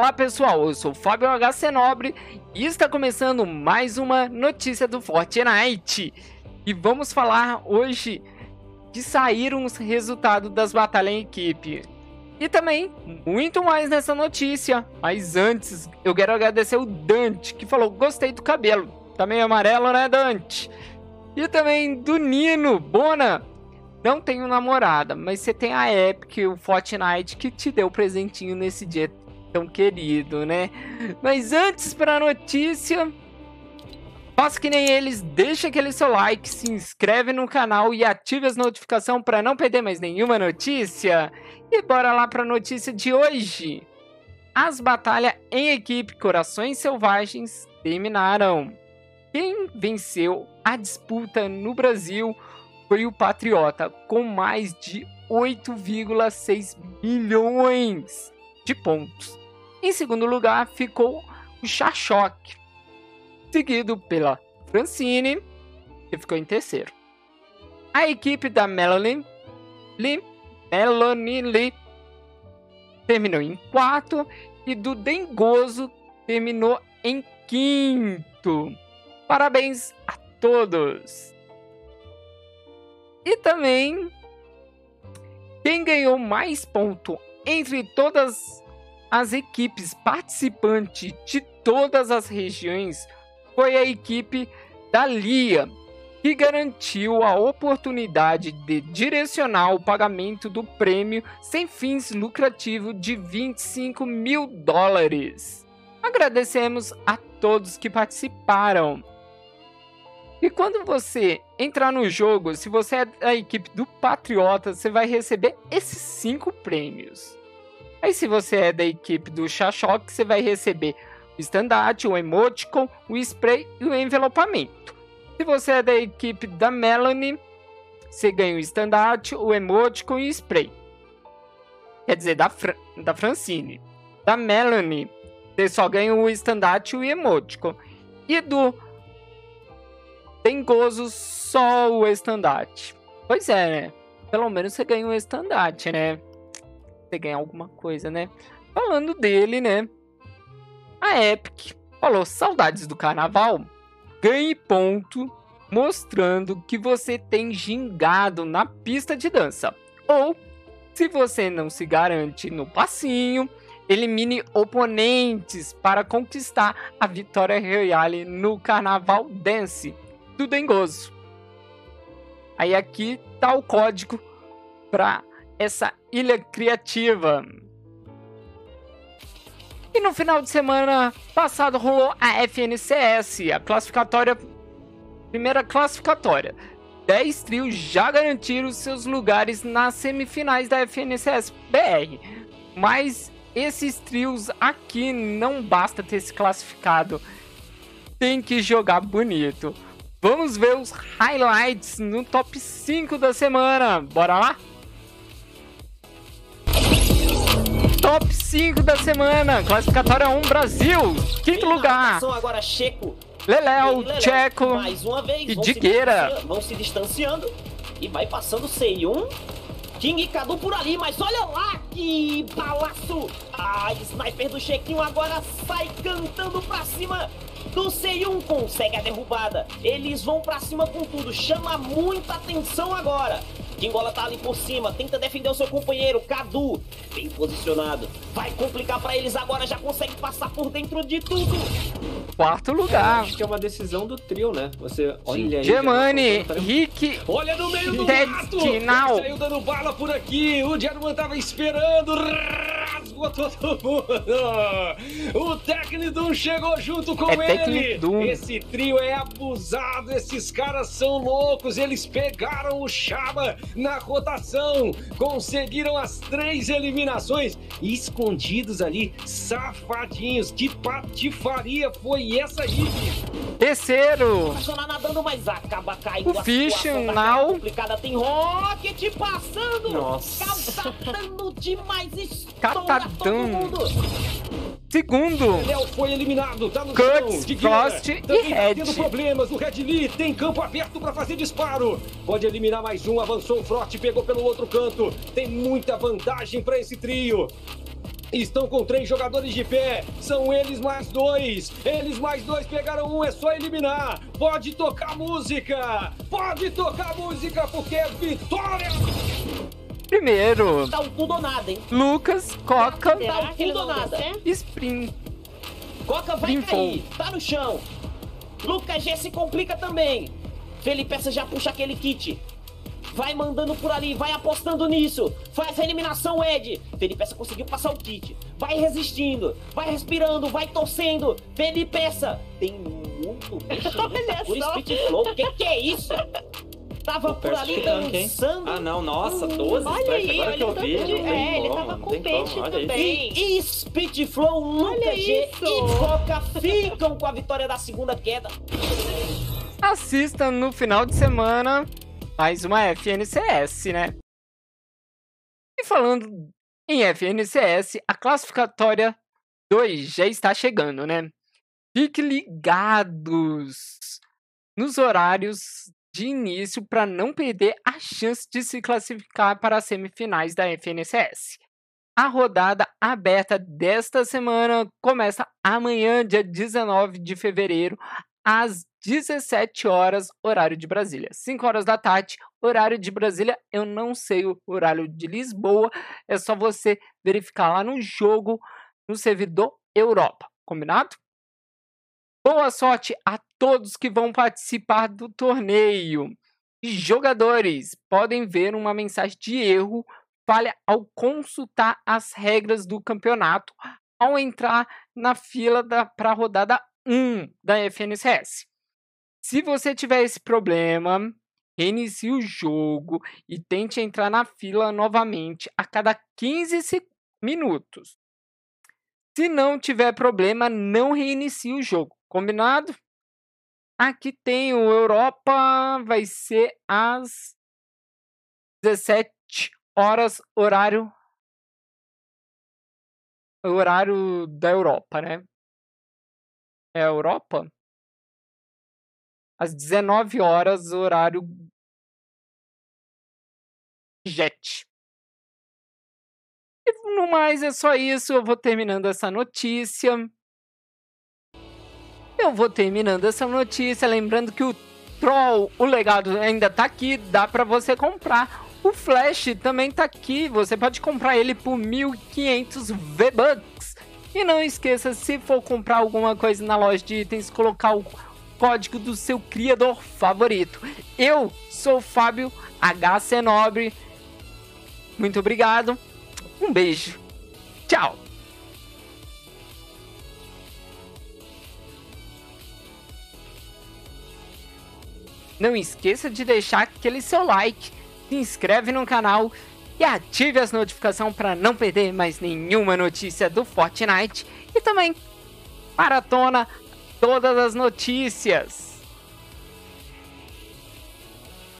Olá pessoal, eu sou Fábio HC Nobre e está começando mais uma notícia do Fortnite. E vamos falar hoje de saíram os resultados das batalhas em equipe. E também muito mais nessa notícia. Mas antes, eu quero agradecer o Dante que falou: "Gostei do cabelo". Tá meio amarelo, né, Dante? E também do Nino, Bona. Não tenho namorada, mas você tem a Epic, o Fortnite, que te deu presentinho nesse dia tão querido, né? Mas antes para a notícia, faça que nem eles, deixa aquele seu like, se inscreve no canal e ative as notificações para não perder mais nenhuma notícia. E bora lá para a notícia de hoje. As batalhas em equipe Corações Selvagens terminaram. Quem venceu a disputa no Brasil foi o Patriota, com mais de 8,6 milhões de pontos. Em segundo lugar ficou o Chachok, seguido pela Francine, que ficou em terceiro. A equipe da Melanie Lee, Melanie Lee terminou em quarto e do Dengoso terminou em quinto. Parabéns a todos! E também quem ganhou mais ponto entre todas as equipes participantes de todas as regiões foi a equipe da Lia, que garantiu a oportunidade de direcionar o pagamento do prêmio sem fins lucrativos de 25 mil dólares. Agradecemos a todos que participaram. E quando você entrar no jogo, se você é da equipe do Patriota, você vai receber esses cinco prêmios. Aí se você é da equipe do Chachok, você vai receber o estandarte, o emoticon, o spray e o envelopamento. Se você é da equipe da Melanie, você ganha o estandarte, o emoticon e o spray. Quer dizer, da, Fra da Francine. Da Melanie, você só ganha o estandarte e o emoticon. E do tem gozo só o estandarte. Pois é, né? Pelo menos você ganha um estandarte, né? Você ganha alguma coisa, né? Falando dele, né? A Epic falou saudades do carnaval. Ganhe ponto mostrando que você tem gingado na pista de dança. Ou, se você não se garante no passinho, elimine oponentes para conquistar a vitória royale no Carnaval Dance do Dengoso. Aí aqui tá o código para essa ilha criativa. E no final de semana passado rolou a FNCS, a classificatória, primeira classificatória. 10 trios já garantiram seus lugares nas semifinais da FNCS BR. Mas esses trios aqui não basta ter se classificado, tem que jogar bonito. Vamos ver os highlights no top 5 da semana. Bora lá? Top 5 da semana. Classificatória 1 Brasil. Quinto lugar. Agora Checo. Leléo, Checo mais uma vez, e Digueira. Vão se distanciando e vai passando C1. King e Cadu por ali, mas olha lá que balaço! A sniper do Chequinho agora sai cantando pra cima do C1 consegue a derrubada. Eles vão pra cima com tudo. Chama muita atenção agora. Kingola tá ali por cima, tenta defender o seu companheiro, Cadu, bem posicionado. Vai complicar para eles agora, já consegue passar por dentro de tudo. Quarto lugar. acho que é uma decisão do trio, né? Você olha aí. Germani, Rick, Olha no meio do Ted mato. Tinal. Ele saiu dando bala por aqui. O German tava esperando. Rasgou todo mundo. O Tecnidum chegou junto com É ele. Esse trio é abusado. Esses caras são loucos. Eles pegaram o Chaba na rotação. Conseguiram as três eliminações. Escondidos ali, safadinhos. Que patifaria foi essa aí, bicho? terceiro. Nadando, mas acaba caindo. O tá now. complicada. Tem Rocket passando. Nossa. Catadando demais. Estoura Mundo. Segundo. Léo foi eliminado, tá no Cuts. Digueira Frost e também tá Red. tendo problemas. O Red Lee tem campo aberto pra fazer disparo. Pode eliminar mais um. Avançou o Frost, pegou pelo outro canto. Tem muita vantagem pra esse trio. Estão com três jogadores de pé. São eles mais dois. Eles mais dois pegaram um, é só eliminar. Pode tocar música. Pode tocar música porque é vitória. Primeiro, Tá um tudo ou nada, hein? Lucas, Coca, Tá Será um que eles tudo ou nada. Sprint. Coca vai Brincou. cair, tá no chão. Lucas G se complica também. Felipe Essa já puxa aquele kit. Vai mandando por ali, vai apostando nisso. Faz a eliminação, Ed. Felipe Essa conseguiu passar o kit. Vai resistindo, vai respirando, vai torcendo. Felipe Essa tem muito bicho Olha por só. Speed Flow. Que que é isso? Tava por Perto ali dançando. Ah, não, nossa, 12 Olha strikes, aí, agora que eu olha o vi. de- é, ele como, tava com tem peixe como, olha também. E, e Speed Flow, Lucas Olha G isso. e Coca ficam com a vitória da segunda queda. Assista no final de semana mais uma FNCS, né? E falando em FNCS, a classificatória 2 já está chegando, né? Fique ligados nos horários de início para não perder a chance de se classificar para as semifinais da FNCS. A rodada aberta desta semana começa amanhã, dia 19 de fevereiro, às 17 horas, horário de Brasília. 5 horas da tarde, horário de Brasília. Eu não sei o horário de Lisboa. É só você verificar lá no jogo, no servidor Europa. Combinado? Boa sorte a todos que vão participar do torneio. Jogadores podem ver uma mensagem de erro falha ao consultar as regras do campeonato ao entrar na fila para a rodada 1 da FNCS. Se você tiver esse problema, reinicie o jogo e tente entrar na fila novamente a cada 15 se- minutos. Se não tiver problema, não reinicie o jogo. Combinado? Aqui tem o Europa, vai ser às 17 horas, horário. Horário da Europa, né? É a Europa? Às 19 horas, horário. Jet. E no mais é só isso. Eu vou terminando essa notícia. Eu vou terminando essa notícia. Lembrando que o Troll, o legado ainda tá aqui. Dá pra você comprar. O Flash também tá aqui. Você pode comprar ele por 1500 V-Bucks. E não esqueça, se for comprar alguma coisa na loja de itens, colocar o código do seu criador favorito. Eu sou o Fábio HC Nobre. Muito obrigado. Um beijo. Tchau. Não esqueça de deixar aquele seu like, se inscreve no canal e ative as notificações para não perder mais nenhuma notícia do Fortnite e também maratona todas as notícias.